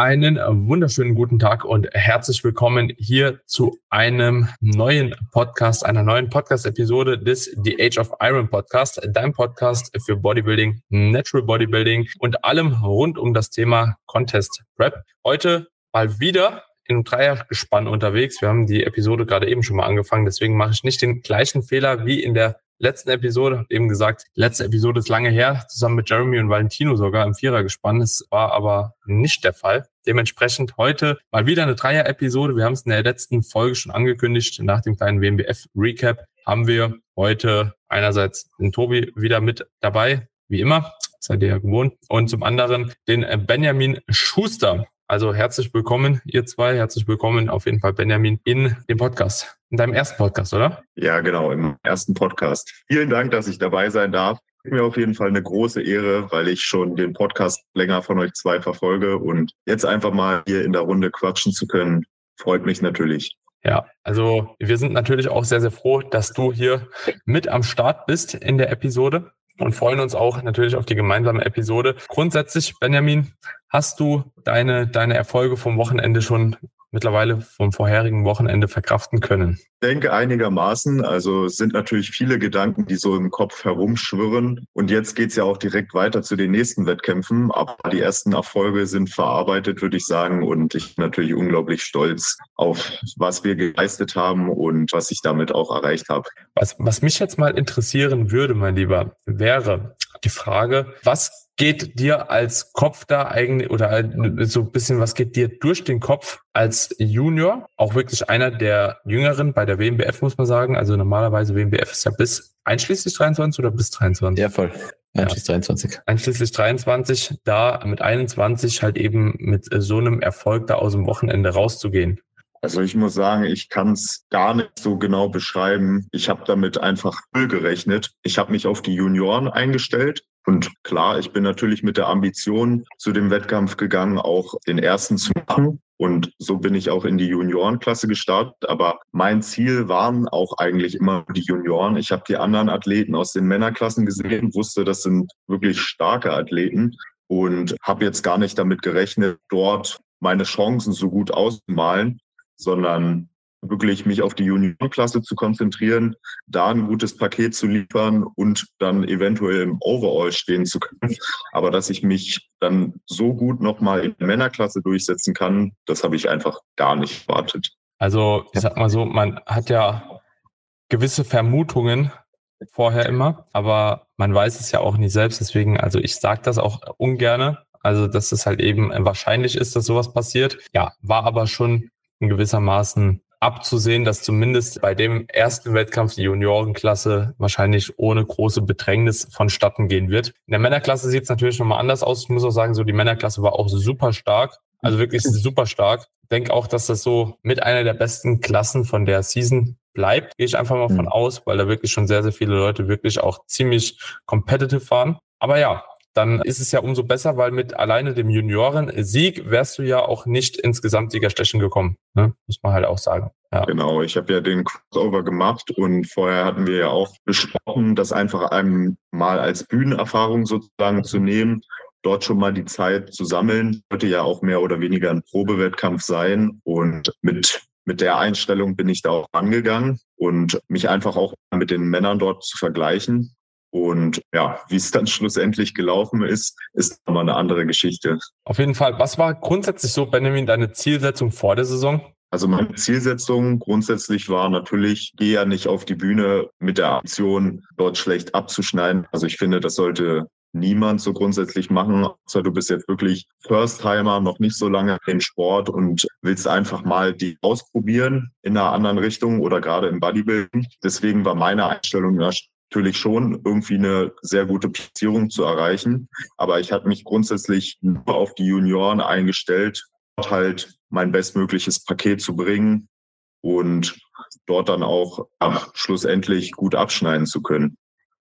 Einen wunderschönen guten Tag und herzlich willkommen hier zu einem neuen Podcast, einer neuen Podcast-Episode des The Age of Iron Podcast, dein Podcast für Bodybuilding, Natural Bodybuilding und allem rund um das Thema Contest Prep. Heute mal wieder in Dreiergespann unterwegs. Wir haben die Episode gerade eben schon mal angefangen, deswegen mache ich nicht den gleichen Fehler wie in der letzten Episode, eben gesagt, letzte Episode ist lange her, zusammen mit Jeremy und Valentino sogar im Vierer gespannt. Das war aber nicht der Fall. Dementsprechend heute mal wieder eine Dreier-Episode. Wir haben es in der letzten Folge schon angekündigt. Nach dem kleinen WMBF-Recap haben wir heute einerseits den Tobi wieder mit dabei, wie immer, seid ihr ja gewohnt, und zum anderen den Benjamin Schuster. Also herzlich willkommen, ihr zwei. Herzlich willkommen auf jeden Fall, Benjamin, in dem Podcast. In deinem ersten Podcast, oder? Ja, genau, im ersten Podcast. Vielen Dank, dass ich dabei sein darf. Mir auf jeden Fall eine große Ehre, weil ich schon den Podcast länger von euch zwei verfolge und jetzt einfach mal hier in der Runde quatschen zu können, freut mich natürlich. Ja, also wir sind natürlich auch sehr, sehr froh, dass du hier mit am Start bist in der Episode und freuen uns auch natürlich auf die gemeinsame Episode. Grundsätzlich, Benjamin, hast du deine, deine Erfolge vom Wochenende schon mittlerweile vom vorherigen Wochenende verkraften können? Ich denke einigermaßen. Also es sind natürlich viele Gedanken, die so im Kopf herumschwirren. Und jetzt geht's ja auch direkt weiter zu den nächsten Wettkämpfen. Aber die ersten Erfolge sind verarbeitet, würde ich sagen. Und ich bin natürlich unglaublich stolz auf, was wir geleistet haben und was ich damit auch erreicht habe. Was, was mich jetzt mal interessieren würde, mein Lieber, wäre die Frage, was geht dir als Kopf da eigentlich oder so ein bisschen, was geht dir durch den Kopf als Junior? Auch wirklich einer der Jüngeren bei der WMBF, muss man sagen. Also normalerweise WMBF ist ja bis einschließlich 23 oder bis 23? Ja, voll. Einschließlich ja. 23. Einschließlich 23, da mit 21 halt eben mit so einem Erfolg da aus dem Wochenende rauszugehen. Also ich muss sagen, ich kann es gar nicht so genau beschreiben. Ich habe damit einfach null gerechnet. Ich habe mich auf die Junioren eingestellt und klar, ich bin natürlich mit der Ambition zu dem Wettkampf gegangen, auch den ersten zu machen. Und so bin ich auch in die Juniorenklasse gestartet. Aber mein Ziel waren auch eigentlich immer die Junioren. Ich habe die anderen Athleten aus den Männerklassen gesehen, wusste, das sind wirklich starke Athleten und habe jetzt gar nicht damit gerechnet, dort meine Chancen so gut auszumalen, sondern wirklich mich auf die Juniorklasse zu konzentrieren, da ein gutes Paket zu liefern und dann eventuell im Overall stehen zu können. Aber dass ich mich dann so gut nochmal in der Männerklasse durchsetzen kann, das habe ich einfach gar nicht erwartet. Also ich sag mal so, man hat ja gewisse Vermutungen vorher immer, aber man weiß es ja auch nicht selbst. Deswegen, also ich sage das auch ungerne. Also, dass es halt eben wahrscheinlich ist, dass sowas passiert. Ja, war aber schon in gewissermaßen abzusehen, dass zumindest bei dem ersten Wettkampf die Juniorenklasse wahrscheinlich ohne große Bedrängnis vonstatten gehen wird. In der Männerklasse sieht es natürlich nochmal anders aus. Ich muss auch sagen, so die Männerklasse war auch super stark. Also wirklich super stark. Ich denke auch, dass das so mit einer der besten Klassen von der Season bleibt. Gehe ich einfach mal von mhm. aus, weil da wirklich schon sehr, sehr viele Leute wirklich auch ziemlich competitive waren. Aber ja, dann ist es ja umso besser, weil mit alleine dem Junioren-Sieg wärst du ja auch nicht ins Gesamtsiegerstechen gekommen, ne? muss man halt auch sagen. Ja. Genau, ich habe ja den Crossover gemacht und vorher hatten wir ja auch besprochen, das einfach einmal als Bühnenerfahrung sozusagen zu nehmen, dort schon mal die Zeit zu sammeln. Sollte ja auch mehr oder weniger ein Probewettkampf sein und mit mit der Einstellung bin ich da auch angegangen und mich einfach auch mit den Männern dort zu vergleichen und ja, wie es dann schlussendlich gelaufen ist, ist nochmal eine andere Geschichte. Auf jeden Fall. Was war grundsätzlich so, Benjamin, deine Zielsetzung vor der Saison? Also meine Zielsetzung grundsätzlich war natürlich, gehe ja nicht auf die Bühne mit der Aktion, dort schlecht abzuschneiden. Also ich finde, das sollte niemand so grundsätzlich machen, außer du bist jetzt wirklich First-Timer, noch nicht so lange im Sport und willst einfach mal die ausprobieren in einer anderen Richtung oder gerade im Bodybuilding. Deswegen war meine Einstellung natürlich schon irgendwie eine sehr gute Platzierung zu erreichen. Aber ich hatte mich grundsätzlich nur auf die Junioren eingestellt, dort halt mein bestmögliches Paket zu bringen und dort dann auch ach, schlussendlich gut abschneiden zu können.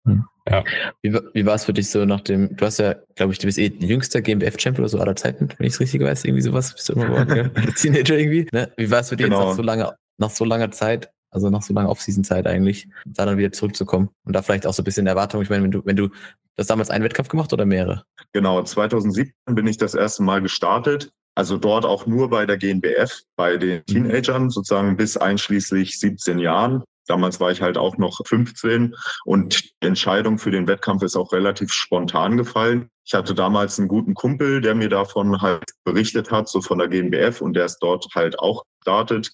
Hm. Ja. Wie, wie war es für dich so nach dem, du hast ja, glaube ich, du bist eh jüngster GmbF-Champion oder so aller Zeiten, wenn ich es richtig weiß, irgendwie sowas, bist du immer geworden, ja? Teenager irgendwie. Ne? Wie war es für dich genau. jetzt nach so, lange, nach so langer Zeit also nach so langer Off-Season-Zeit eigentlich, da dann wieder zurückzukommen und da vielleicht auch so ein bisschen Erwartung. Ich meine, wenn du, wenn du das damals einen Wettkampf gemacht oder mehrere? Genau, 2017 bin ich das erste Mal gestartet Also dort auch nur bei der GNBF, bei den mhm. Teenagern sozusagen bis einschließlich 17 Jahren. Damals war ich halt auch noch 15 und die Entscheidung für den Wettkampf ist auch relativ spontan gefallen. Ich hatte damals einen guten Kumpel, der mir davon halt berichtet hat, so von der GmbF und der ist dort halt auch gestartet.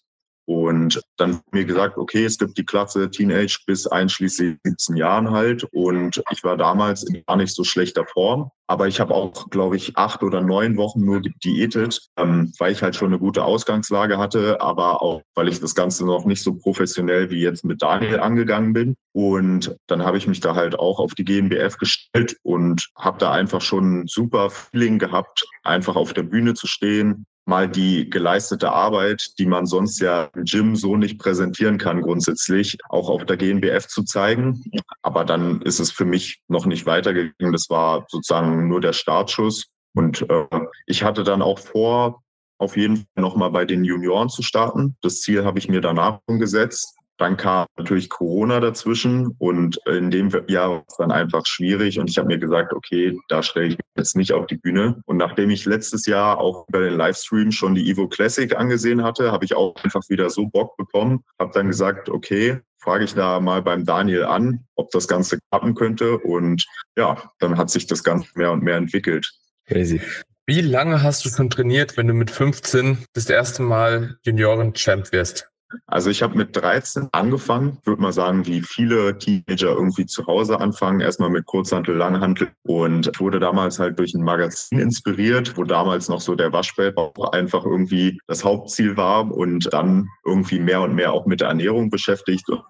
Und dann mir gesagt, okay, es gibt die Klasse Teenage bis einschließlich 17 Jahren halt. Und ich war damals in gar nicht so schlechter Form. Aber ich habe auch, glaube ich, acht oder neun Wochen nur gediätet, ähm, weil ich halt schon eine gute Ausgangslage hatte, aber auch, weil ich das Ganze noch nicht so professionell wie jetzt mit Daniel angegangen bin. Und dann habe ich mich da halt auch auf die GmbF gestellt und habe da einfach schon ein super Feeling gehabt, einfach auf der Bühne zu stehen, mal die geleistete Arbeit, die man sonst ja im Gym so nicht präsentieren kann, grundsätzlich auch auf der GNBF zu zeigen. Aber dann ist es für mich noch nicht weitergegangen. Das war sozusagen nur der Startschuss. Und äh, ich hatte dann auch vor, auf jeden Fall nochmal bei den Junioren zu starten. Das Ziel habe ich mir danach gesetzt. Dann kam natürlich Corona dazwischen und in dem Jahr war es dann einfach schwierig und ich habe mir gesagt, okay, da stelle ich mich jetzt nicht auf die Bühne. Und nachdem ich letztes Jahr auch bei den Livestreams schon die Evo Classic angesehen hatte, habe ich auch einfach wieder so Bock bekommen, habe dann gesagt, okay, frage ich da mal beim Daniel an, ob das Ganze klappen könnte und ja, dann hat sich das Ganze mehr und mehr entwickelt. Crazy. Wie lange hast du schon trainiert, wenn du mit 15 das erste Mal Junioren-Champ wirst? Also ich habe mit 13 angefangen, würde mal sagen, wie viele Teenager irgendwie zu Hause anfangen, erstmal mit Kurzhantel, Langhantel. Und wurde damals halt durch ein Magazin inspiriert, wo damals noch so der Waschbellbauch einfach irgendwie das Hauptziel war und dann irgendwie mehr und mehr auch mit der Ernährung beschäftigt. und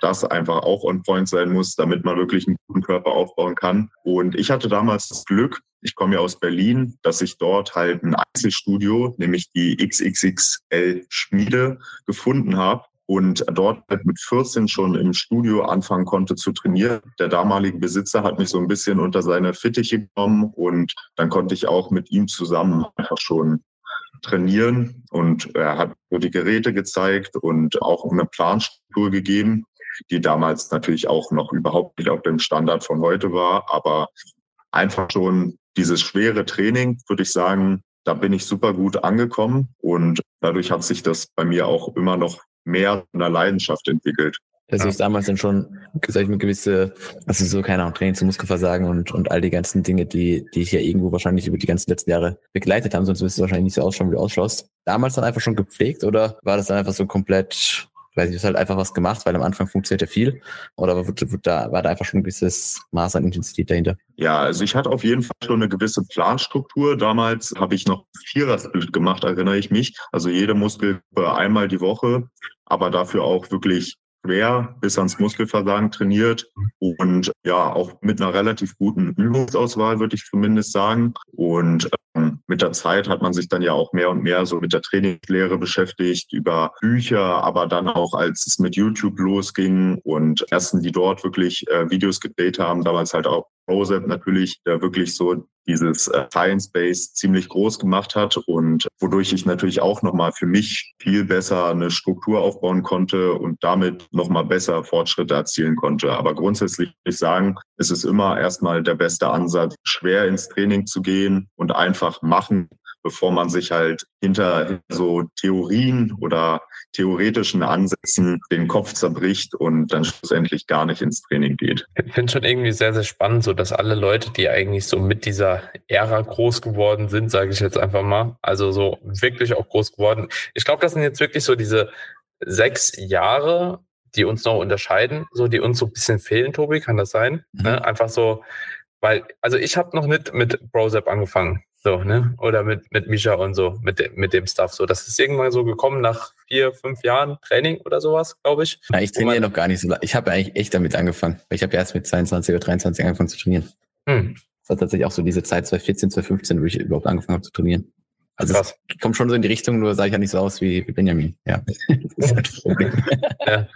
das einfach auch on point sein muss, damit man wirklich einen guten Körper aufbauen kann. Und ich hatte damals das Glück, ich komme ja aus Berlin, dass ich dort halt ein Einzelstudio, nämlich die XXXL Schmiede, gefunden habe und dort halt mit 14 schon im Studio anfangen konnte zu trainieren. Der damalige Besitzer hat mich so ein bisschen unter seine Fittiche genommen und dann konnte ich auch mit ihm zusammen einfach schon trainieren und er hat so die Geräte gezeigt und auch eine Planstruktur gegeben, die damals natürlich auch noch überhaupt nicht auf dem Standard von heute war, aber einfach schon dieses schwere Training, würde ich sagen, da bin ich super gut angekommen und dadurch hat sich das bei mir auch immer noch mehr in der Leidenschaft entwickelt. Das ist damals dann schon, sag ich mal, gewisse, also so, keine Ahnung, Training zu Muskelversagen und, und all die ganzen Dinge, die, die ich ja irgendwo wahrscheinlich über die ganzen letzten Jahre begleitet haben, sonst wirst du wahrscheinlich nicht so ausschauen, wie du ausschaust. Damals dann einfach schon gepflegt oder war das dann einfach so komplett weiß ich, ist halt einfach was gemacht, weil am Anfang funktioniert ja viel. Oder wird, wird da, war da einfach schon ein gewisses Maß an Intensität dahinter? Ja, also ich hatte auf jeden Fall schon eine gewisse Planstruktur. Damals habe ich noch Vierer-Split gemacht, erinnere ich mich. Also jede Muskelgruppe einmal die Woche, aber dafür auch wirklich schwer bis ans Muskelversagen trainiert und ja, auch mit einer relativ guten Übungsauswahl, würde ich zumindest sagen. Und ähm, mit der Zeit hat man sich dann ja auch mehr und mehr so mit der Trainingslehre beschäftigt, über Bücher, aber dann auch, als es mit YouTube losging und ersten, die dort wirklich äh, Videos gedreht haben, damals halt auch Rosep natürlich, der wirklich so dieses äh, Science Base ziemlich groß gemacht hat und wodurch ich natürlich auch nochmal für mich viel besser eine Struktur aufbauen konnte und damit nochmal besser Fortschritte erzielen konnte. Aber grundsätzlich würde ich sagen, es ist immer erstmal der beste Ansatz, schwer ins Training zu gehen und einfach machen bevor man sich halt hinter so Theorien oder theoretischen Ansätzen den Kopf zerbricht und dann schlussendlich gar nicht ins Training geht. Ich finde schon irgendwie sehr, sehr spannend, so dass alle Leute, die eigentlich so mit dieser Ära groß geworden sind, sage ich jetzt einfach mal, also so wirklich auch groß geworden. Ich glaube, das sind jetzt wirklich so diese sechs Jahre, die uns noch unterscheiden, so die uns so ein bisschen fehlen, Tobi, kann das sein? Mhm. Ne? Einfach so, weil, also ich habe noch nicht mit Brosep angefangen. So, ne? Oder mit, mit Misha und so, mit dem, mit dem Stuff. So, das ist irgendwann so gekommen nach vier, fünf Jahren Training oder sowas, glaube ich. Ja, ich trainiere noch gar nicht so lange. Ich habe eigentlich echt damit angefangen. Ich habe ja erst mit 22 oder 23 angefangen zu trainieren. Hm. Das war tatsächlich auch so diese Zeit 2014, 2015, wo ich überhaupt angefangen habe zu trainieren. Also Krass. es kommt schon so in die Richtung, nur sah ich ja nicht so aus wie, wie Benjamin. Ja. ja.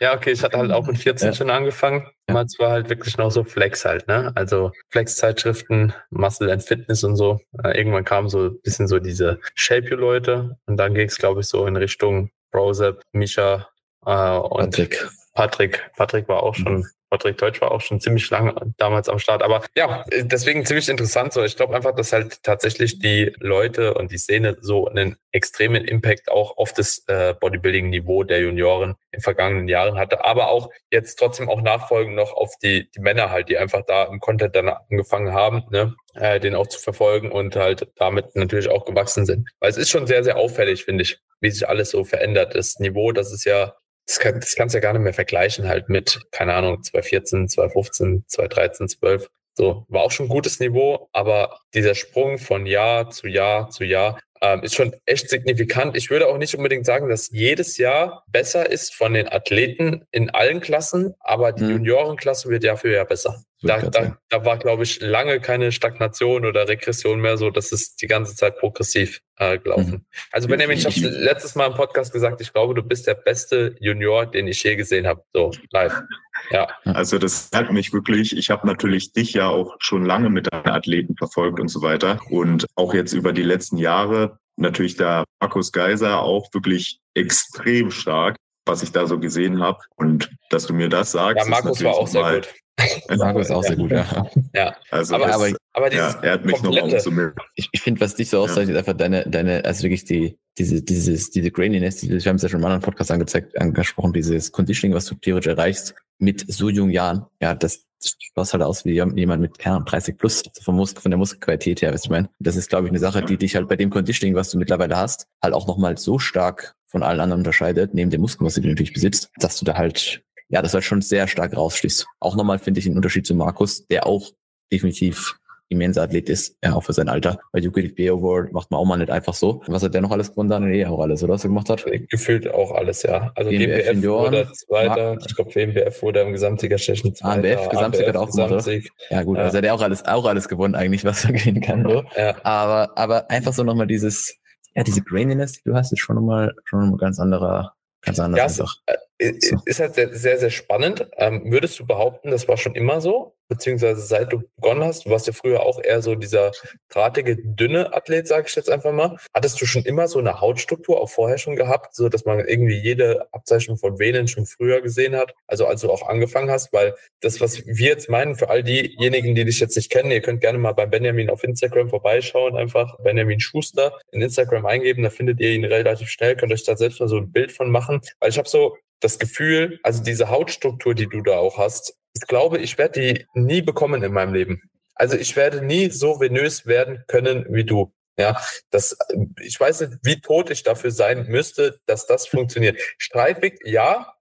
ja, okay, ich hatte halt auch mit 14 ja. schon angefangen. Damals war halt wirklich noch so Flex halt, ne? Also Flex-Zeitschriften, Muscle and Fitness und so. Äh, irgendwann kamen so ein bisschen so diese Shape-You-Leute und dann ging es, glaube ich, so in Richtung Brosep, Misha äh, und Patrick. Patrick, Patrick war auch schon Patrick Deutsch war auch schon ziemlich lange damals am Start. Aber ja, deswegen ziemlich interessant so. Ich glaube einfach, dass halt tatsächlich die Leute und die Szene so einen extremen Impact auch auf das äh, Bodybuilding-Niveau der Junioren in vergangenen Jahren hatte, aber auch jetzt trotzdem auch nachfolgend noch auf die, die Männer halt, die einfach da im Content dann angefangen haben, ne, äh, den auch zu verfolgen und halt damit natürlich auch gewachsen sind. Weil es ist schon sehr, sehr auffällig, finde ich, wie sich alles so verändert. Das Niveau, das ist ja das, kann, das kannst du ja gar nicht mehr vergleichen halt mit, keine Ahnung, 2014, 2015, 2013, 12. So, war auch schon ein gutes Niveau, aber dieser Sprung von Jahr zu Jahr zu Jahr ähm, ist schon echt signifikant. Ich würde auch nicht unbedingt sagen, dass jedes Jahr besser ist von den Athleten in allen Klassen, aber die mhm. Juniorenklasse wird dafür ja besser. Da, da, da war, glaube ich, lange keine Stagnation oder Regression mehr so. Das ist die ganze Zeit progressiv äh, gelaufen. Mhm. Also Benjamin, ich habe letztes Mal im Podcast gesagt, ich glaube, du bist der beste Junior, den ich je gesehen habe. So, live. Ja. Also das zeigt mich wirklich. Ich habe natürlich dich ja auch schon lange mit deinen Athleten verfolgt und so weiter. Und auch jetzt über die letzten Jahre natürlich der Markus Geiser auch wirklich extrem stark, was ich da so gesehen habe. Und dass du mir das sagst. Ja, Markus war auch sehr gut. Marco ist auch sehr gut, ja. ja. Also aber, aber, aber ja, er hat mich noch umzumilden. Ich, ich finde, was dich so auszeichnet, ja. einfach deine, deine, also wirklich die, diese, dieses, diese Graininess, wir haben es ja schon im anderen Podcast angezeigt, angesprochen, dieses Conditioning, was du theoretisch erreichst mit so jungen Jahren. Ja, das, das schaut halt aus wie jemand mit, keine Ahnung, 30 plus, also von, Mus von der Muskelqualität her, weißt du, ich meine. Das ist, glaube ich, eine Sache, die dich halt bei dem Conditioning, was du mittlerweile hast, halt auch nochmal so stark von allen anderen unterscheidet, neben dem Muskel, was du natürlich besitzt, dass du da halt ja, das halt schon sehr stark rausschließt. Auch nochmal finde ich einen Unterschied zu Markus, der auch definitiv immenser Athlet ist, ja, auch für sein Alter. Bei Yuki Award macht man auch mal nicht einfach so. Was hat der noch alles gewonnen? Dann eh auch alles, oder was er gemacht hat? Gefühlt auch alles, ja. Also GmbF, wurde Zweiter, ich glaube WMBF wurde im Gesamtsieger Stechen Zweiter. AMBF, Gesamtsieger hat auch gemacht, oder? Ja gut, ja. also hat er auch alles, auch alles gewonnen eigentlich, was er gewinnen kann. So. Ja. Aber, aber einfach so nochmal dieses, ja, diese Graininess, die du hast, ist schon nochmal, schon nochmal ganz anderer, ganz anders ja, einfach. Äh, ist halt sehr, sehr, sehr spannend. Ähm, würdest du behaupten, das war schon immer so? Beziehungsweise seit du begonnen hast, du warst ja früher auch eher so dieser drahtige, dünne Athlet, sage ich jetzt einfach mal. Hattest du schon immer so eine Hautstruktur auch vorher schon gehabt, so dass man irgendwie jede Abzeichnung von Venen schon früher gesehen hat? Also als du auch angefangen hast, weil das, was wir jetzt meinen, für all diejenigen, die dich jetzt nicht kennen, ihr könnt gerne mal bei Benjamin auf Instagram vorbeischauen, einfach Benjamin Schuster in Instagram eingeben, da findet ihr ihn relativ schnell, könnt euch da selbst mal so ein Bild von machen. Weil ich habe so das Gefühl, also diese Hautstruktur, die du da auch hast, ich glaube, ich werde die nie bekommen in meinem Leben. Also ich werde nie so venös werden können wie du. Ja, das, ich weiß nicht, wie tot ich dafür sein müsste, dass das funktioniert. Streifig, ja,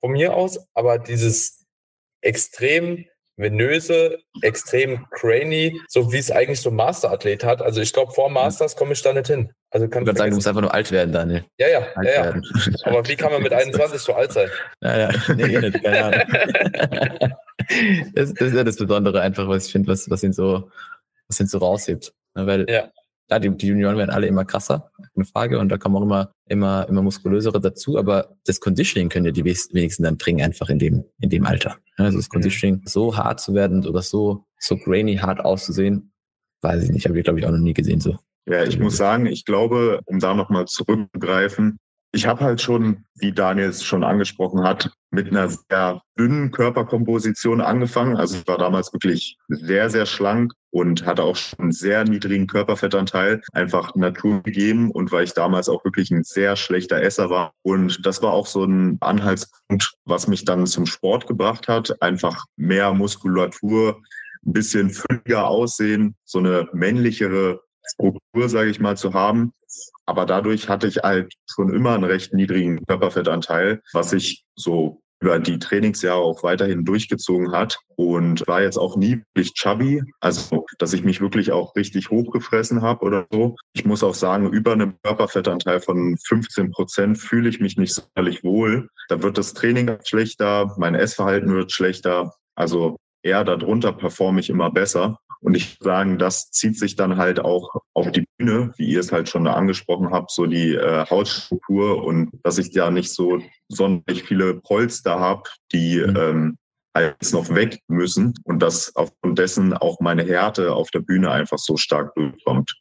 von mir aus, aber dieses extrem venöse, extrem cranny, so wie es eigentlich so ein Masterathlet hat. Also ich glaube, vor Masters komme ich da nicht hin. Also kann ich würde sagen, du musst einfach nur alt werden, Daniel. Ja, ja, alt ja, ja. Aber wie kann man mit 21 so alt sein? Ja, ja, nee, eh nicht, keine Ahnung. das, das, ist ja das Besondere einfach, was ich finde, was, was ihn so, was ihn so raushebt. Weil ja ja, die, die Junioren werden alle immer krasser, eine Frage, und da kommen auch immer, immer, immer muskulösere dazu, aber das Conditioning können ja die wenigsten dann bringen, einfach in dem, in dem Alter. Also das Conditioning, so hart zu werden oder so, so grainy hart auszusehen, weiß ich nicht, habe ich glaube ich auch noch nie gesehen so. Ja, ich muss sagen, ich glaube, um da nochmal zurückzugreifen, ich habe halt schon, wie Daniel es schon angesprochen hat, mit einer sehr dünnen Körperkomposition angefangen. Also ich war damals wirklich sehr, sehr schlank und hatte auch schon einen sehr niedrigen Körperfettanteil, einfach Natur gegeben und weil ich damals auch wirklich ein sehr schlechter Esser war. Und das war auch so ein Anhaltspunkt, was mich dann zum Sport gebracht hat. Einfach mehr Muskulatur, ein bisschen fülliger aussehen, so eine männlichere Struktur, sage ich mal, zu haben. Aber dadurch hatte ich halt schon immer einen recht niedrigen Körperfettanteil, was ich so über die Trainingsjahre auch weiterhin durchgezogen hat und war jetzt auch nie wirklich chubby, also dass ich mich wirklich auch richtig hochgefressen habe oder so. Ich muss auch sagen, über einem Körperfettanteil von 15 Prozent fühle ich mich nicht sonderlich wohl. Da wird das Training schlechter, mein Essverhalten wird schlechter. Also eher darunter performe ich immer besser. Und ich würde sagen, das zieht sich dann halt auch auf die Bühne, wie ihr es halt schon angesprochen habt, so die äh, Hautstruktur und dass ich da nicht so sonderlich viele Polster habe, die mhm. ähm, alles noch weg müssen und dass aufgrund dessen auch meine Härte auf der Bühne einfach so stark durchkommt.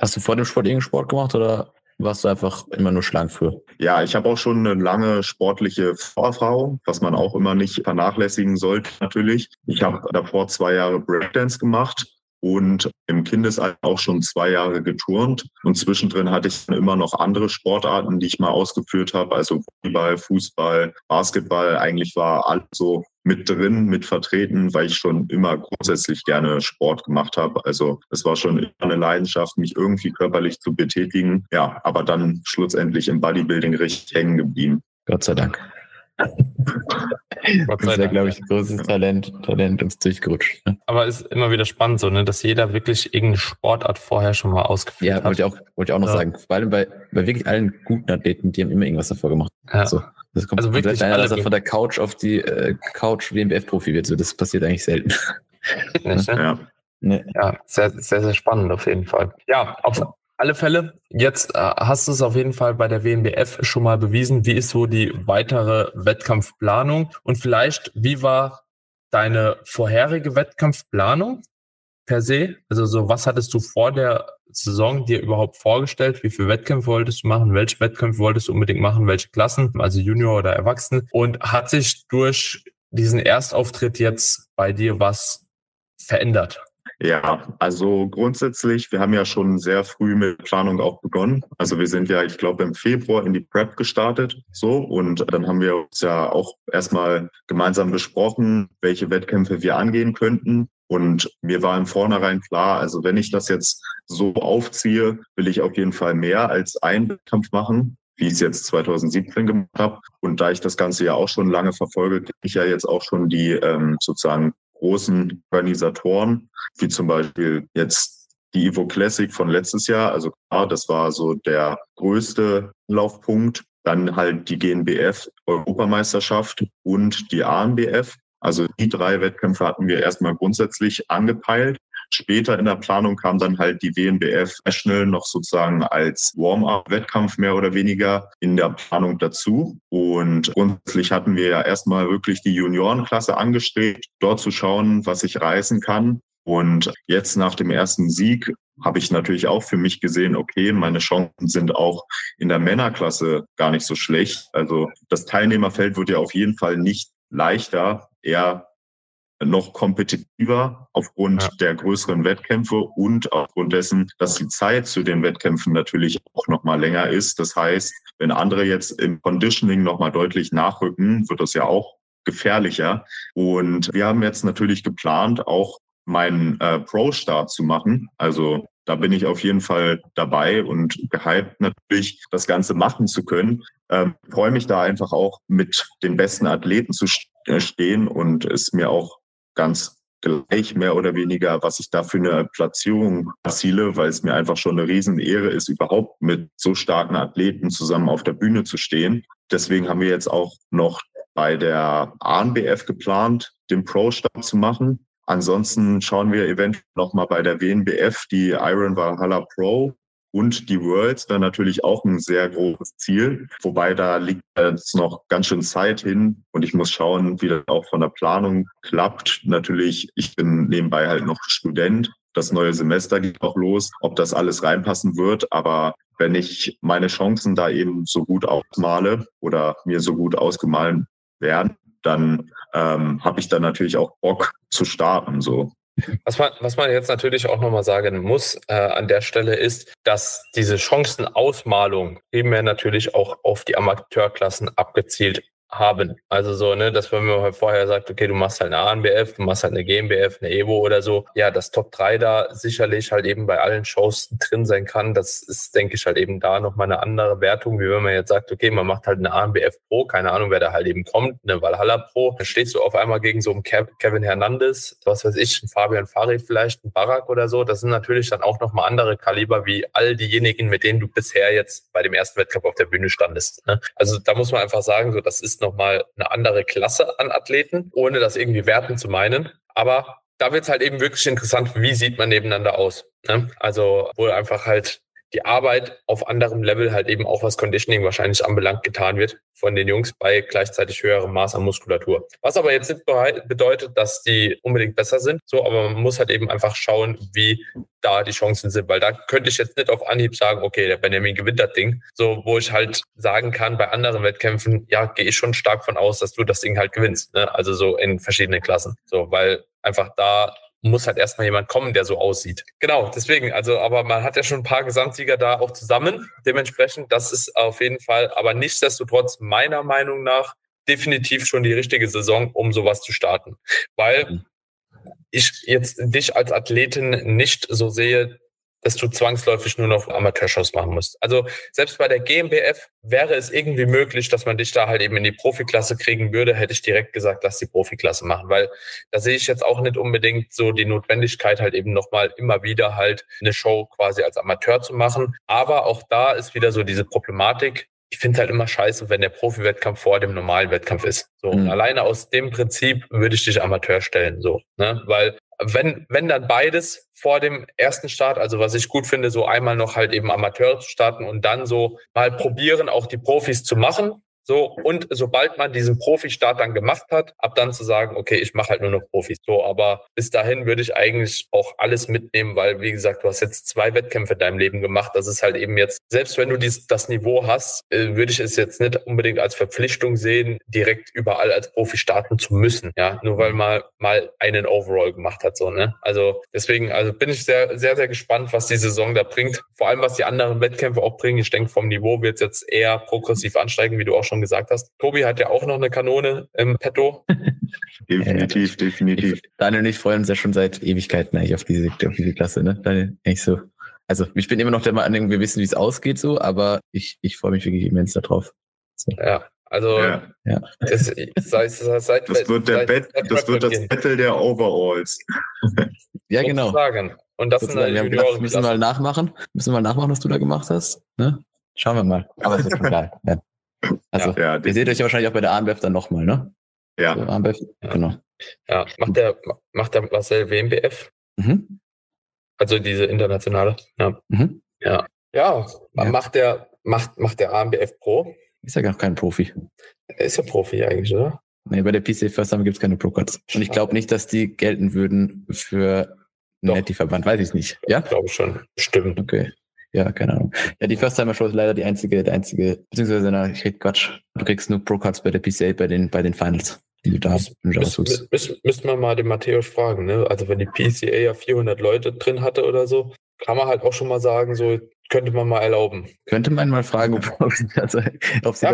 Hast du vor dem Sport irgendeinen Sport gemacht oder warst du einfach immer nur schlank für? Ja, ich habe auch schon eine lange sportliche Vorerfahrung, was man auch immer nicht vernachlässigen sollte natürlich. Ich habe davor zwei Jahre Breakdance gemacht und im Kindesalter auch schon zwei Jahre geturnt. Und zwischendrin hatte ich dann immer noch andere Sportarten, die ich mal ausgeführt habe, also Volleyball, Fußball, Basketball. Eigentlich war alles so mit drin, mit vertreten, weil ich schon immer grundsätzlich gerne Sport gemacht habe. Also es war schon immer eine Leidenschaft, mich irgendwie körperlich zu betätigen. Ja, aber dann schlussendlich im Bodybuilding richtig hängen geblieben. Gott sei Dank. Das ist ja, glaube ich, ein großes Talent, Talent uns durchgerutscht. Ne? Aber ist immer wieder spannend so, ne, dass jeder wirklich irgendeine Sportart vorher schon mal ausgeführt ja, hat. Ja, wollte ich auch, wollte ich auch noch ja. sagen. Vor allem bei, bei wirklich allen guten Athleten, die haben immer irgendwas davor gemacht. Ja. So, das kommt also wirklich einer, dass er von der Couch auf die äh, Couch WMBF-Profi wird. So, das passiert eigentlich selten. Nicht, ne? ja. Nee. Ja, sehr, sehr, sehr spannend auf jeden Fall. Ja, auf, alle Fälle, jetzt äh, hast du es auf jeden Fall bei der WNBF schon mal bewiesen. Wie ist so die weitere Wettkampfplanung? Und vielleicht, wie war deine vorherige Wettkampfplanung per se? Also so, was hattest du vor der Saison dir überhaupt vorgestellt? Wie viele Wettkämpfe wolltest du machen? Welche Wettkämpfe wolltest du unbedingt machen? Welche Klassen? Also Junior oder Erwachsene? Und hat sich durch diesen Erstauftritt jetzt bei dir was verändert? Ja, also grundsätzlich, wir haben ja schon sehr früh mit Planung auch begonnen. Also wir sind ja, ich glaube, im Februar in die Prep gestartet. So, und dann haben wir uns ja auch erstmal gemeinsam besprochen, welche Wettkämpfe wir angehen könnten. Und mir war im Vornherein klar, also wenn ich das jetzt so aufziehe, will ich auf jeden Fall mehr als einen Wettkampf machen wie ich es jetzt 2017 gemacht habe. Und da ich das Ganze ja auch schon lange verfolge, kenne ich ja jetzt auch schon die ähm, sozusagen großen Organisatoren, wie zum Beispiel jetzt die Evo Classic von letztes Jahr. Also klar, das war so der größte Laufpunkt. Dann halt die GNBF Europameisterschaft und die ANBF. Also die drei Wettkämpfe hatten wir erstmal grundsätzlich angepeilt. Später in der Planung kam dann halt die WNBF National noch sozusagen als Warm-up-Wettkampf mehr oder weniger in der Planung dazu. Und grundsätzlich hatten wir ja erstmal wirklich die Juniorenklasse angestrebt, dort zu schauen, was ich reißen kann. Und jetzt nach dem ersten Sieg habe ich natürlich auch für mich gesehen, okay, meine Chancen sind auch in der Männerklasse gar nicht so schlecht. Also das Teilnehmerfeld wird ja auf jeden Fall nicht leichter, eher noch kompetitiver aufgrund ja. der größeren Wettkämpfe und aufgrund dessen, dass die Zeit zu den Wettkämpfen natürlich auch noch mal länger ist. Das heißt, wenn andere jetzt im Conditioning noch mal deutlich nachrücken, wird das ja auch gefährlicher. Und wir haben jetzt natürlich geplant, auch meinen äh, Pro-Start zu machen. Also da bin ich auf jeden Fall dabei und gehypt natürlich, das Ganze machen zu können. Ähm, freue mich da einfach auch mit den besten Athleten zu äh, stehen und es mir auch ganz gleich mehr oder weniger, was ich da für eine Platzierung erziele, weil es mir einfach schon eine Riesenehre ist, überhaupt mit so starken Athleten zusammen auf der Bühne zu stehen. Deswegen haben wir jetzt auch noch bei der ANBF geplant, den Pro-Start zu machen. Ansonsten schauen wir eventuell nochmal bei der WNBF die Iron Valhalla Pro und die Worlds wäre natürlich auch ein sehr großes Ziel. Wobei da liegt jetzt noch ganz schön Zeit hin und ich muss schauen, wie das auch von der Planung klappt. Natürlich, ich bin nebenbei halt noch Student. Das neue Semester geht auch los, ob das alles reinpassen wird. Aber wenn ich meine Chancen da eben so gut ausmale oder mir so gut ausgemahlen werden, dann ähm, habe ich da natürlich auch Bock zu starten. So. Was man, was man jetzt natürlich auch nochmal sagen muss äh, an der Stelle ist, dass diese Chancenausmalung primär natürlich auch auf die Amateurklassen abgezielt haben. Also so, ne, dass wenn man vorher sagt, okay, du machst halt eine ANBF, du machst halt eine GmbF, eine Evo oder so, ja, das Top 3 da sicherlich halt eben bei allen Shows drin sein kann. Das ist, denke ich, halt eben da nochmal eine andere Wertung, wie wenn man jetzt sagt, okay, man macht halt eine ANBF Pro, keine Ahnung, wer da halt eben kommt, eine Valhalla Pro, dann stehst du auf einmal gegen so einen Kevin Hernandez, was weiß ich, einen Fabian Farid vielleicht, einen Barack oder so. Das sind natürlich dann auch nochmal andere Kaliber wie all diejenigen, mit denen du bisher jetzt bei dem ersten Wettkampf auf der Bühne standest. Ne? Also da muss man einfach sagen, so, das ist nochmal eine andere Klasse an Athleten, ohne das irgendwie werten zu meinen. Aber da wird es halt eben wirklich interessant, wie sieht man nebeneinander aus. Ne? Also, wo einfach halt die Arbeit auf anderem Level halt eben auch was Conditioning wahrscheinlich anbelangt getan wird von den Jungs bei gleichzeitig höherem Maß an Muskulatur. Was aber jetzt nicht bedeutet, dass die unbedingt besser sind, so, aber man muss halt eben einfach schauen, wie da die Chancen sind, weil da könnte ich jetzt nicht auf Anhieb sagen, okay, der Benjamin gewinnt das Ding, so, wo ich halt sagen kann, bei anderen Wettkämpfen, ja, gehe ich schon stark von aus, dass du das Ding halt gewinnst, ne? also so in verschiedenen Klassen, so, weil einfach da muss halt erstmal jemand kommen, der so aussieht. Genau, deswegen, also, aber man hat ja schon ein paar Gesamtsieger da auch zusammen. Dementsprechend, das ist auf jeden Fall, aber nichtsdestotrotz meiner Meinung nach definitiv schon die richtige Saison, um sowas zu starten. Weil mhm. ich jetzt dich als Athletin nicht so sehe, dass du zwangsläufig nur noch Amateurshows machen musst. Also selbst bei der GmbF wäre es irgendwie möglich, dass man dich da halt eben in die Profiklasse kriegen würde, hätte ich direkt gesagt, lass die Profiklasse machen, weil da sehe ich jetzt auch nicht unbedingt so die Notwendigkeit halt eben nochmal immer wieder halt eine Show quasi als Amateur zu machen. Aber auch da ist wieder so diese Problematik, ich finde halt immer scheiße, wenn der Profi-Wettkampf vor dem normalen Wettkampf ist. So, mhm. alleine aus dem Prinzip würde ich dich Amateur stellen, so, ne? Weil wenn, wenn dann beides vor dem ersten Start, also was ich gut finde, so einmal noch halt eben Amateur zu starten und dann so mal probieren, auch die Profis zu machen, so, und sobald man diesen Profi-Start dann gemacht hat, ab dann zu sagen, okay, ich mache halt nur noch Profis. So, aber bis dahin würde ich eigentlich auch alles mitnehmen, weil, wie gesagt, du hast jetzt zwei Wettkämpfe in deinem Leben gemacht. Das ist halt eben jetzt, selbst wenn du dies, das Niveau hast, äh, würde ich es jetzt nicht unbedingt als Verpflichtung sehen, direkt überall als Profi starten zu müssen. Ja, nur weil man mal einen Overall gemacht hat, so, ne? Also, deswegen, also bin ich sehr, sehr, sehr gespannt, was die Saison da bringt. Vor allem, was die anderen Wettkämpfe auch bringen. Ich denke, vom Niveau wird es jetzt eher progressiv ansteigen, wie du auch schon schon gesagt hast. Tobi hat ja auch noch eine Kanone im Petto. definitiv, definitiv. Daniel und ich freuen uns ja schon seit Ewigkeiten eigentlich auf diese, auf diese Klasse, ne? Daniel, eigentlich so. Also ich bin immer noch der Meinung, wir wissen, wie es ausgeht so, aber ich, ich freue mich wirklich immens darauf. So. Ja, also ja. Ja. Das, seit, seit, das wird, der Bett, das, wird das Battle der Overalls. ja, genau. Sozusagen. Und das sind wir gedacht, müssen wir mal nachmachen. Müssen wir mal nachmachen, was du da gemacht hast. Ne? Schauen wir mal. Aber es wird schon geil. Ja. Also, ja, ihr seht euch ja wahrscheinlich auch bei der ANBF dann nochmal, ne? Ja. So, ANBF, ja. genau. Ja, macht der, macht der Marcel WMBF? Mhm. Also diese internationale? Ja. Mhm. Ja. Ja, ja. macht der, macht, macht der ANBF Pro? Ist ja gar kein Profi. Er ist ja Profi eigentlich, oder? Nee, bei der PC First Time gibt es keine Pro-Cards. Und ich glaube nicht, dass die gelten würden für Netty-Verband. Weiß ich nicht. Ja? Glaube schon. Stimmt. Okay. Ja, keine Ahnung. Ja, die First Timer Show ist leider die einzige, der einzige, beziehungsweise, na, ich rede Quatsch. Du kriegst nur Pro-Cards bei der PCA bei den, bei den Finals, die du da hast. Müssen müsst wir mal den Matthäus fragen, ne? Also, wenn die PCA ja 400 Leute drin hatte oder so, kann man halt auch schon mal sagen, so, könnte man mal erlauben. Könnte man mal fragen, ob, ob sie ja, das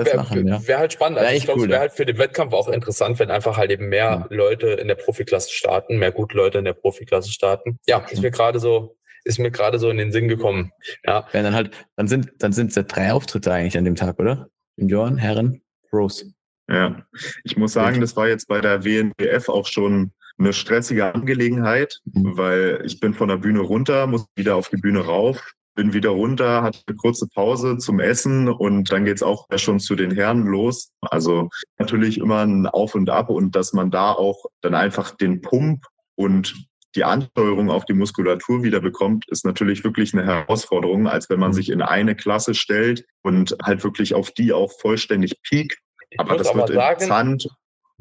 wär, machen. Ja. Wäre halt spannend. Also ich glaube, cool, es wäre halt für den Wettkampf auch interessant, wenn einfach halt eben mehr ja. Leute in der Profiklasse starten, mehr gute Leute in der Profiklasse starten. Ja, ist mir gerade so ist mir gerade so in den Sinn gekommen. Ja. ja, dann halt, dann sind, dann sind es ja drei Auftritte eigentlich an dem Tag, oder? Junioren, Herren, Rose. Ja, ich muss sagen, das war jetzt bei der WNBF auch schon eine stressige Angelegenheit, mhm. weil ich bin von der Bühne runter, muss wieder auf die Bühne rauf, bin wieder runter, hatte eine kurze Pause zum Essen und dann geht's auch schon zu den Herren los. Also natürlich immer ein Auf und Ab und dass man da auch dann einfach den Pump und die Ansteuerung auf die Muskulatur wieder bekommt, ist natürlich wirklich eine Herausforderung, als wenn man mhm. sich in eine Klasse stellt und halt wirklich auf die auch vollständig piekt. Aber das aber wird sagen, interessant.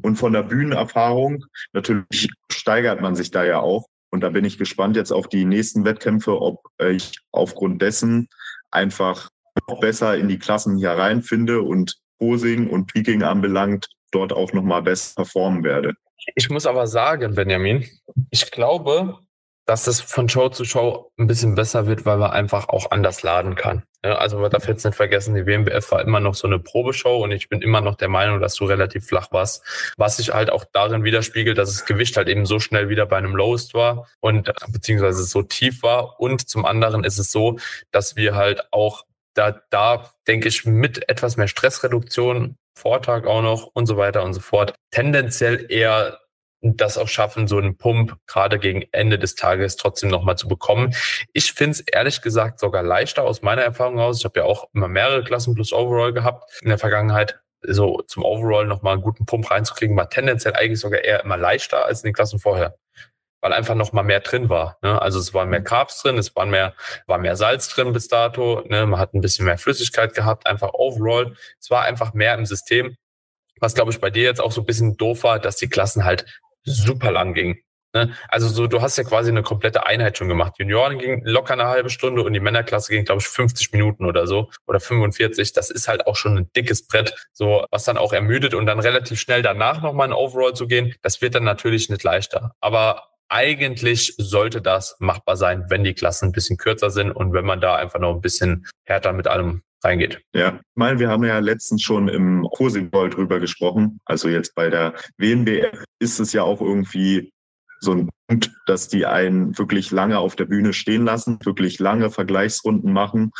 Und von der Bühnenerfahrung, natürlich steigert man sich da ja auch. Und da bin ich gespannt jetzt auf die nächsten Wettkämpfe, ob ich aufgrund dessen einfach noch besser in die Klassen hier reinfinde und Posing und Peaking anbelangt, dort auch nochmal besser performen werde. Ich muss aber sagen, Benjamin, ich glaube, dass es von Show zu Show ein bisschen besser wird, weil man einfach auch anders laden kann. Ja, also man darf jetzt nicht vergessen, die WMBF war immer noch so eine Probeshow und ich bin immer noch der Meinung, dass du relativ flach warst. Was sich halt auch darin widerspiegelt, dass das Gewicht halt eben so schnell wieder bei einem Lowest war und beziehungsweise so tief war. Und zum anderen ist es so, dass wir halt auch da, da denke ich, mit etwas mehr Stressreduktion Vortag auch noch und so weiter und so fort. Tendenziell eher das auch schaffen, so einen Pump gerade gegen Ende des Tages trotzdem nochmal zu bekommen. Ich finde es ehrlich gesagt sogar leichter aus meiner Erfahrung aus. Ich habe ja auch immer mehrere Klassen plus Overall gehabt in der Vergangenheit. So zum Overall nochmal einen guten Pump reinzukriegen, war tendenziell eigentlich sogar eher immer leichter als in den Klassen vorher. Weil einfach noch mal mehr drin war. Ne? Also es waren mehr Carbs drin, es waren mehr, war mehr Salz drin bis dato. Ne? Man hat ein bisschen mehr Flüssigkeit gehabt, einfach overall. Es war einfach mehr im System. Was glaube ich bei dir jetzt auch so ein bisschen doof war, dass die Klassen halt super lang gingen. Ne? Also so, du hast ja quasi eine komplette Einheit schon gemacht. Junioren ging locker eine halbe Stunde und die Männerklasse ging, glaube ich, 50 Minuten oder so oder 45. Das ist halt auch schon ein dickes Brett, so was dann auch ermüdet und dann relativ schnell danach nochmal in Overall zu gehen, das wird dann natürlich nicht leichter. Aber eigentlich sollte das machbar sein, wenn die Klassen ein bisschen kürzer sind und wenn man da einfach noch ein bisschen härter mit allem reingeht. Ja, ich meine, wir haben ja letztens schon im Kursibol drüber gesprochen. Also jetzt bei der WNBF ist es ja auch irgendwie so ein Punkt, dass die einen wirklich lange auf der Bühne stehen lassen, wirklich lange Vergleichsrunden machen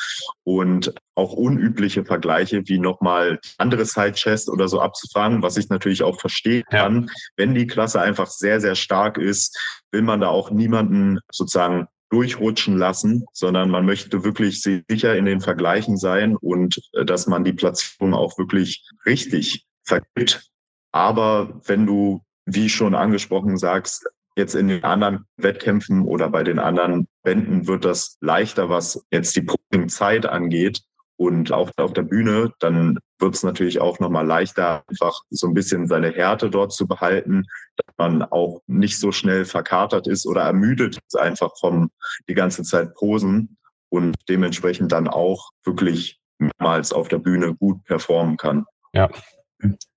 und auch unübliche Vergleiche wie nochmal andere Side-Chest oder so abzufangen, was ich natürlich auch verstehen kann. Ja. Wenn die Klasse einfach sehr, sehr stark ist, will man da auch niemanden sozusagen durchrutschen lassen, sondern man möchte wirklich sicher in den Vergleichen sein und äh, dass man die Platzierung auch wirklich richtig vergibt. Aber wenn du, wie schon angesprochen, sagst, Jetzt in den anderen Wettkämpfen oder bei den anderen Bänden wird das leichter, was jetzt die Zeit angeht. Und auch auf der Bühne, dann wird es natürlich auch nochmal leichter, einfach so ein bisschen seine Härte dort zu behalten, dass man auch nicht so schnell verkatert ist oder ermüdet ist einfach vom die ganze Zeit Posen und dementsprechend dann auch wirklich mehrmals auf der Bühne gut performen kann. Ja,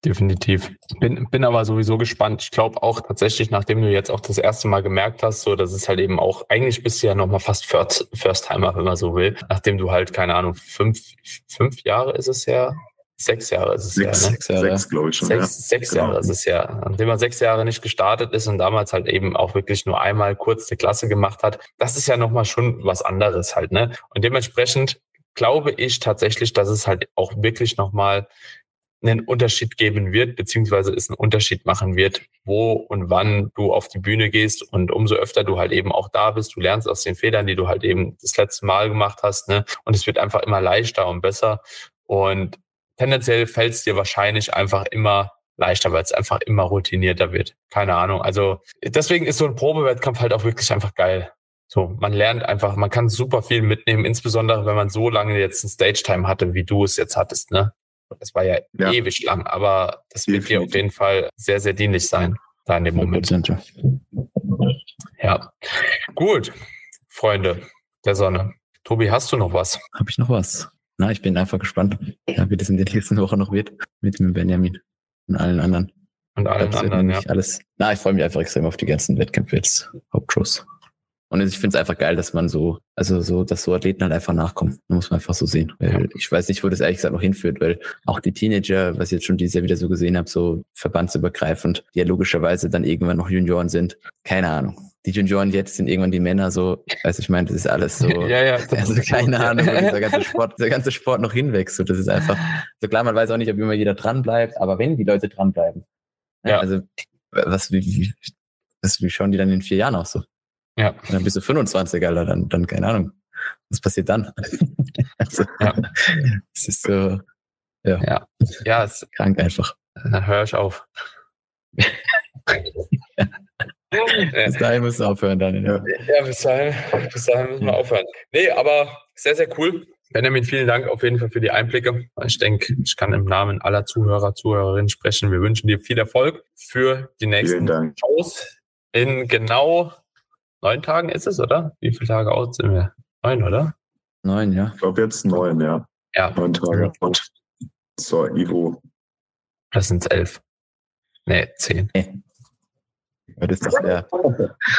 Definitiv. Bin, bin aber sowieso gespannt. Ich glaube auch tatsächlich, nachdem du jetzt auch das erste Mal gemerkt hast, so, dass es halt eben auch, eigentlich bist du ja nochmal fast First, First-Timer, wenn man so will. Nachdem du halt, keine Ahnung, fünf, fünf Jahre ist es ja, Sechs Jahre ist es sechs, ja, ne? Sechs, sechs glaube ich schon. Sechs, ja. sechs genau. Jahre ist es ja. Nachdem man sechs Jahre nicht gestartet ist und damals halt eben auch wirklich nur einmal kurz eine Klasse gemacht hat, das ist ja nochmal schon was anderes halt, ne? Und dementsprechend glaube ich tatsächlich, dass es halt auch wirklich nochmal einen Unterschied geben wird, beziehungsweise es einen Unterschied machen wird, wo und wann du auf die Bühne gehst und umso öfter du halt eben auch da bist, du lernst aus den Fehlern, die du halt eben das letzte Mal gemacht hast, ne? Und es wird einfach immer leichter und besser und tendenziell fällt es dir wahrscheinlich einfach immer leichter, weil es einfach immer routinierter wird. Keine Ahnung. Also deswegen ist so ein Probewettkampf halt auch wirklich einfach geil. So, man lernt einfach, man kann super viel mitnehmen, insbesondere wenn man so lange jetzt ein Stage-Time hatte, wie du es jetzt hattest, ne? Das war ja, ja. ewig lang, aber das wird dir auf jeden Fall sehr, sehr dienlich sein, da in dem Moment. Ja. Gut, Freunde der Sonne. Tobi, hast du noch was? Habe ich noch was? Na, ich bin einfach gespannt, ja, wie das in der nächsten Woche noch wird mit dem Benjamin und allen anderen. Und allen anderen, ja. Alles. Na, ich freue mich einfach extrem auf die ganzen Wettkämpfe jetzt, Hauptshows. Und ich finde es einfach geil, dass man so, also so, dass so Athleten halt einfach nachkommen. Da muss man einfach so sehen. Weil ich weiß nicht, wo das ehrlich gesagt noch hinführt, weil auch die Teenager, was ich jetzt schon dieses Jahr wieder so gesehen habe, so verbandsübergreifend, die ja logischerweise dann irgendwann noch Junioren sind. Keine Ahnung. Die Junioren jetzt sind irgendwann die Männer so, weiß ich meine, das ist alles so. ja, ja. Also keine Ahnung, wo dieser ganze Sport, der ganze Sport noch hinwächst. So, das ist einfach, so klar, man weiß auch nicht, ob immer jeder dran bleibt, aber wenn die Leute dran bleiben. Ja. Also, was, wie, wie, was, wie schauen die dann in vier Jahren aus so? Ja. Und dann bist du 25, Alter, dann, dann keine Ahnung. Was passiert dann? also, ja. Es ist so, ja. Ja, ja es ist krank einfach. Dann hör ich auf. bis dahin müssen wir aufhören dann. Ja, ja bis, dahin, bis dahin müssen wir aufhören. Nee, aber sehr, sehr cool. Benjamin, vielen Dank auf jeden Fall für die Einblicke. Ich denke, ich kann im Namen aller Zuhörer, Zuhörerinnen sprechen. Wir wünschen dir viel Erfolg für die nächsten Shows in genau neun Tagen ist es, oder? Wie viele Tage out sind wir? Neun, oder? Neun, ja. Ich glaube jetzt neun, ja. Ja. Neun Tage und zur Ivo. Das sind elf. Nee, zehn. Nee. Das ist das der,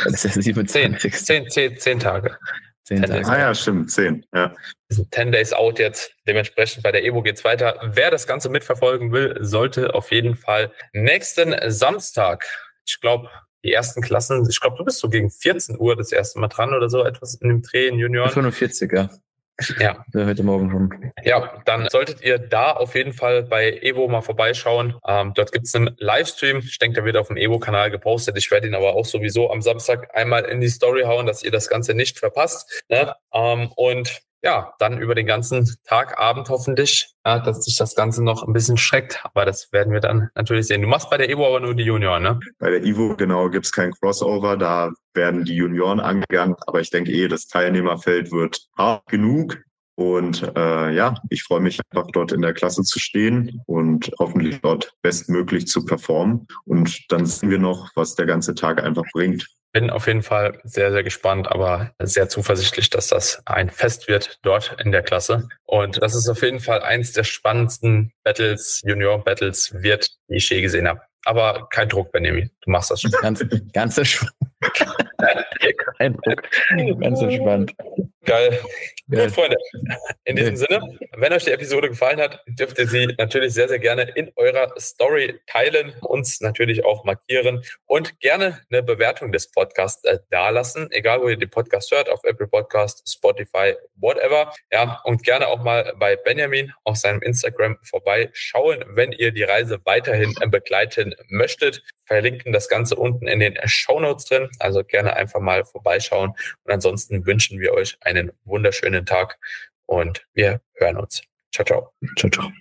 das ist sieben, zehn, zehn, zehn, zehn Tage. Zehn Tage. Ah ja, stimmt, zehn. Ja. Das sind 10 Days out jetzt. Dementsprechend bei der Evo geht's weiter. Wer das Ganze mitverfolgen will, sollte auf jeden Fall nächsten Samstag, ich glaube, die ersten Klassen, ich glaube, du bist so gegen 14 Uhr das erste Mal dran oder so etwas in dem Dreh in Junioren. 45, ja. Ja. ja. Heute Morgen schon. Ja, dann solltet ihr da auf jeden Fall bei Evo mal vorbeischauen. Ähm, dort gibt es einen Livestream. Ich denke, der wird auf dem Evo-Kanal gepostet. Ich werde ihn aber auch sowieso am Samstag einmal in die Story hauen, dass ihr das Ganze nicht verpasst. Ne? Ähm, und ja, dann über den ganzen Tag, Abend hoffentlich, ja, dass sich das Ganze noch ein bisschen schreckt. Aber das werden wir dann natürlich sehen. Du machst bei der Evo aber nur die Junioren, ne? Bei der Evo, genau, gibt's kein Crossover. Da werden die Junioren angegangen. Aber ich denke eh, das Teilnehmerfeld wird hart genug. Und äh, ja, ich freue mich einfach dort in der Klasse zu stehen und hoffentlich dort bestmöglich zu performen. Und dann sehen wir noch, was der ganze Tag einfach bringt. Bin auf jeden Fall sehr, sehr gespannt, aber sehr zuversichtlich, dass das ein Fest wird dort in der Klasse. Und das ist auf jeden Fall eins der spannendsten Battles, Junior-Battles wird, die ich je gesehen habe. Aber kein Druck, Benjamin. Du machst das schon. Ganz, ganz entspannt. kein Druck. Ganz entspannt. Geil. Gut, Freunde. In diesem Sinne, wenn euch die Episode gefallen hat, dürft ihr sie natürlich sehr, sehr gerne in eurer Story teilen, uns natürlich auch markieren und gerne eine Bewertung des Podcasts äh, dalassen, egal wo ihr den Podcast hört, auf Apple Podcast, Spotify, whatever. Ja, und gerne auch mal bei Benjamin auf seinem Instagram vorbeischauen, wenn ihr die Reise weiterhin begleiten möchtet. Verlinken das Ganze unten in den Show Notes drin. Also gerne einfach mal vorbeischauen. Und ansonsten wünschen wir euch eine einen wunderschönen Tag und wir hören uns. Ciao, ciao. Ciao, ciao.